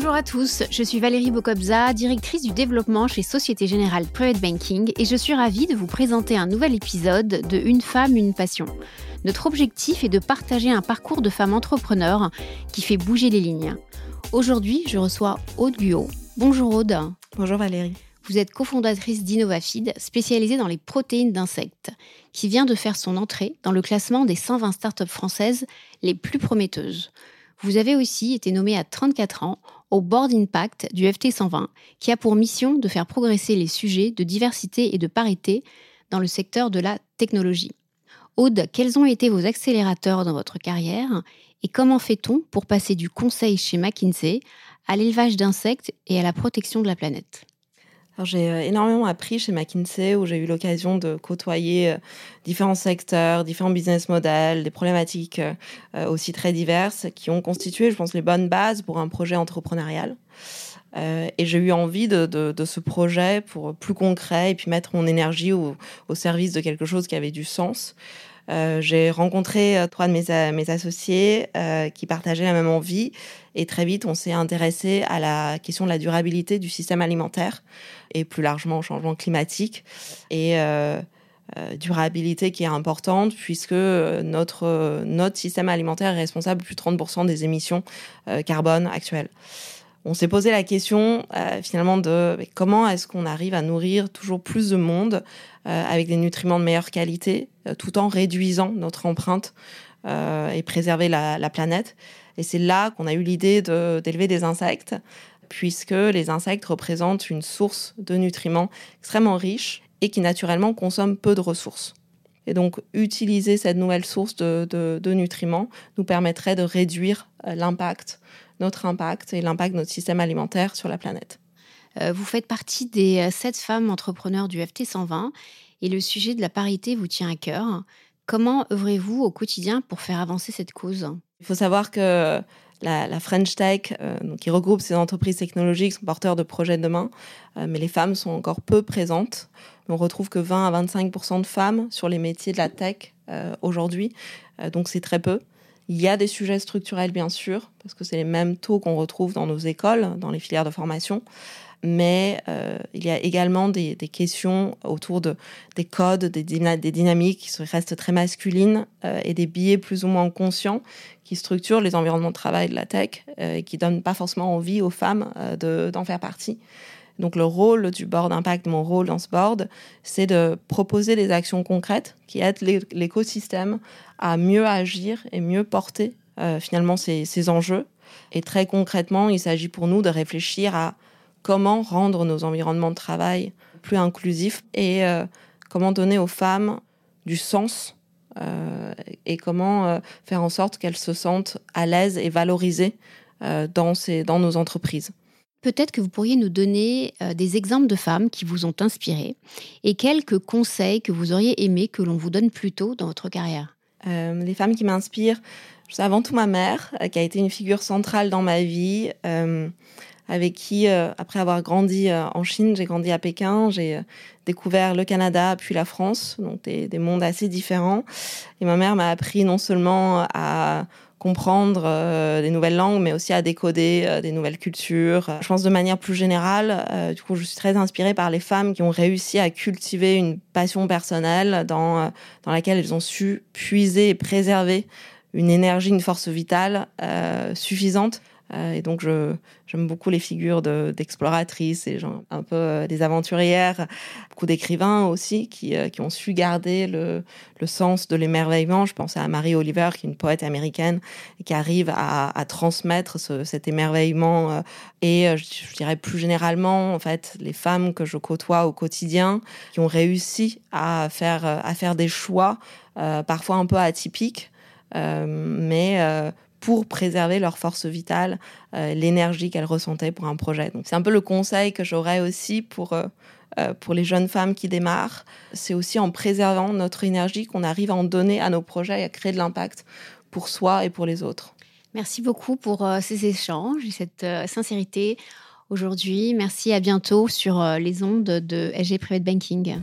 Bonjour à tous, je suis Valérie Bocobza, directrice du développement chez Société Générale Private Banking et je suis ravie de vous présenter un nouvel épisode de Une femme, une passion. Notre objectif est de partager un parcours de femme entrepreneur qui fait bouger les lignes. Aujourd'hui, je reçois Aude Guo. Bonjour Aude. Bonjour Valérie. Vous êtes cofondatrice d'InnovaFeed, spécialisée dans les protéines d'insectes, qui vient de faire son entrée dans le classement des 120 startups françaises les plus prometteuses. Vous avez aussi été nommée à 34 ans au Board Impact du FT 120, qui a pour mission de faire progresser les sujets de diversité et de parité dans le secteur de la technologie. Aude, quels ont été vos accélérateurs dans votre carrière et comment fait-on pour passer du conseil chez McKinsey à l'élevage d'insectes et à la protection de la planète? J'ai euh, énormément appris chez McKinsey où j'ai eu l'occasion de côtoyer euh, différents secteurs, différents business models, des problématiques euh, aussi très diverses qui ont constitué, je pense, les bonnes bases pour un projet entrepreneurial. et j'ai eu envie de, ce projet pour plus concret et puis mettre mon énergie au service de quelque chose qui avait du sens. Euh, j'ai rencontré euh, trois de mes, euh, associés qui partageaient la même envie. Et très vite on s'est intéressé à la question de la durabilité du système alimentaire et plus largement au changement climatique et durabilité qui est importante puisque notre, notre système alimentaire est responsable de plus de 30% des émissions carbone actuelles on s'est posé la question finalement de comment est-ce qu'on arrive à nourrir toujours plus de monde euh, avec des nutriments de meilleure qualité, euh, tout en réduisant notre empreinte euh, et préserver la, planète. Et c'est là qu'on a eu l'idée d'élever des insectes, puisque les insectes représentent une source de nutriments extrêmement riche et qui naturellement consomment peu de ressources. Et donc, utiliser cette nouvelle source de, nutriments nous permettrait de réduire l'impact, notre impact et l'impact de notre système alimentaire sur la planète. Euh, vous faites partie des euh, sept femmes entrepreneurs du FT 120 et le sujet de la parité vous tient à cœur. Comment œuvrez-vous au quotidien pour faire avancer cette cause? Il faut savoir que la, French Tech, euh, qui regroupe ces entreprises technologiques, sont porteurs de projets de demain, mais les femmes sont encore peu présentes. On retrouve que 20 à 25% de femmes sur les métiers de la tech aujourd'hui, donc c'est très peu. Il y a des sujets structurels, bien sûr, parce que c'est les mêmes taux qu'on retrouve dans nos écoles, dans les filières de formation mais euh, il y a également des, questions autour de, des codes, des, des dynamiques qui restent très masculines euh, et des biais plus ou moins conscients qui structurent les environnements de travail de la tech euh, et qui donnent pas forcément envie aux femmes d'en faire partie. Donc le rôle du board impact, mon rôle dans ce board, c'est de proposer des actions concrètes qui aident l'écosystème à mieux agir et mieux porter finalement ces, ces enjeux. Et très concrètement, il s'agit pour nous de réfléchir à comment rendre nos environnements de travail plus inclusifs et euh, comment donner aux femmes du sens euh, et comment euh, faire en sorte qu'elles se sentent à l'aise et valorisées dans, ces, dans nos entreprises. Peut-être que vous pourriez nous donner des exemples de femmes qui vous ont inspiré et quelques conseils que vous auriez aimé que l'on vous donne plus tôt dans votre carrière. les femmes qui m'inspirent, c'est avant tout ma mère, qui a été une figure centrale dans ma vie avec qui, euh, après avoir grandi euh, en Chine, j'ai grandi à Pékin, j'ai euh, découvert le Canada puis la France, donc des, des, mondes assez différents. Et ma mère m'a appris non seulement à comprendre des nouvelles langues, mais aussi à décoder des nouvelles cultures. Je pense de manière plus générale, du coup, je suis très inspirée par les femmes qui ont réussi à cultiver une passion personnelle dans, laquelle elles ont su puiser et préserver une énergie, une force vitale suffisante et donc, j'aime beaucoup les figures d'exploratrices et genre, un peu euh, des aventurières, beaucoup d'écrivains aussi qui, euh, ont su garder le, sens de l'émerveillement. Je pense à Marie Oliver, qui est une poète américaine et qui arrive à, transmettre ce, cet émerveillement. et je, dirais plus généralement, en fait, les femmes que je côtoie au quotidien qui ont réussi à faire des choix parfois un peu atypiques. mais pour préserver leur force vitale, euh, l'énergie qu'elles ressentaient pour un projet. Donc c'est un peu le conseil que j'aurais aussi pour, euh, euh, pour les jeunes femmes qui démarrent. C'est aussi en préservant notre énergie qu'on arrive à en donner à nos projets et à créer de l'impact pour soi et pour les autres. Merci beaucoup pour ces échanges et cette sincérité aujourd'hui. Merci, à bientôt sur les ondes de SG Private Banking.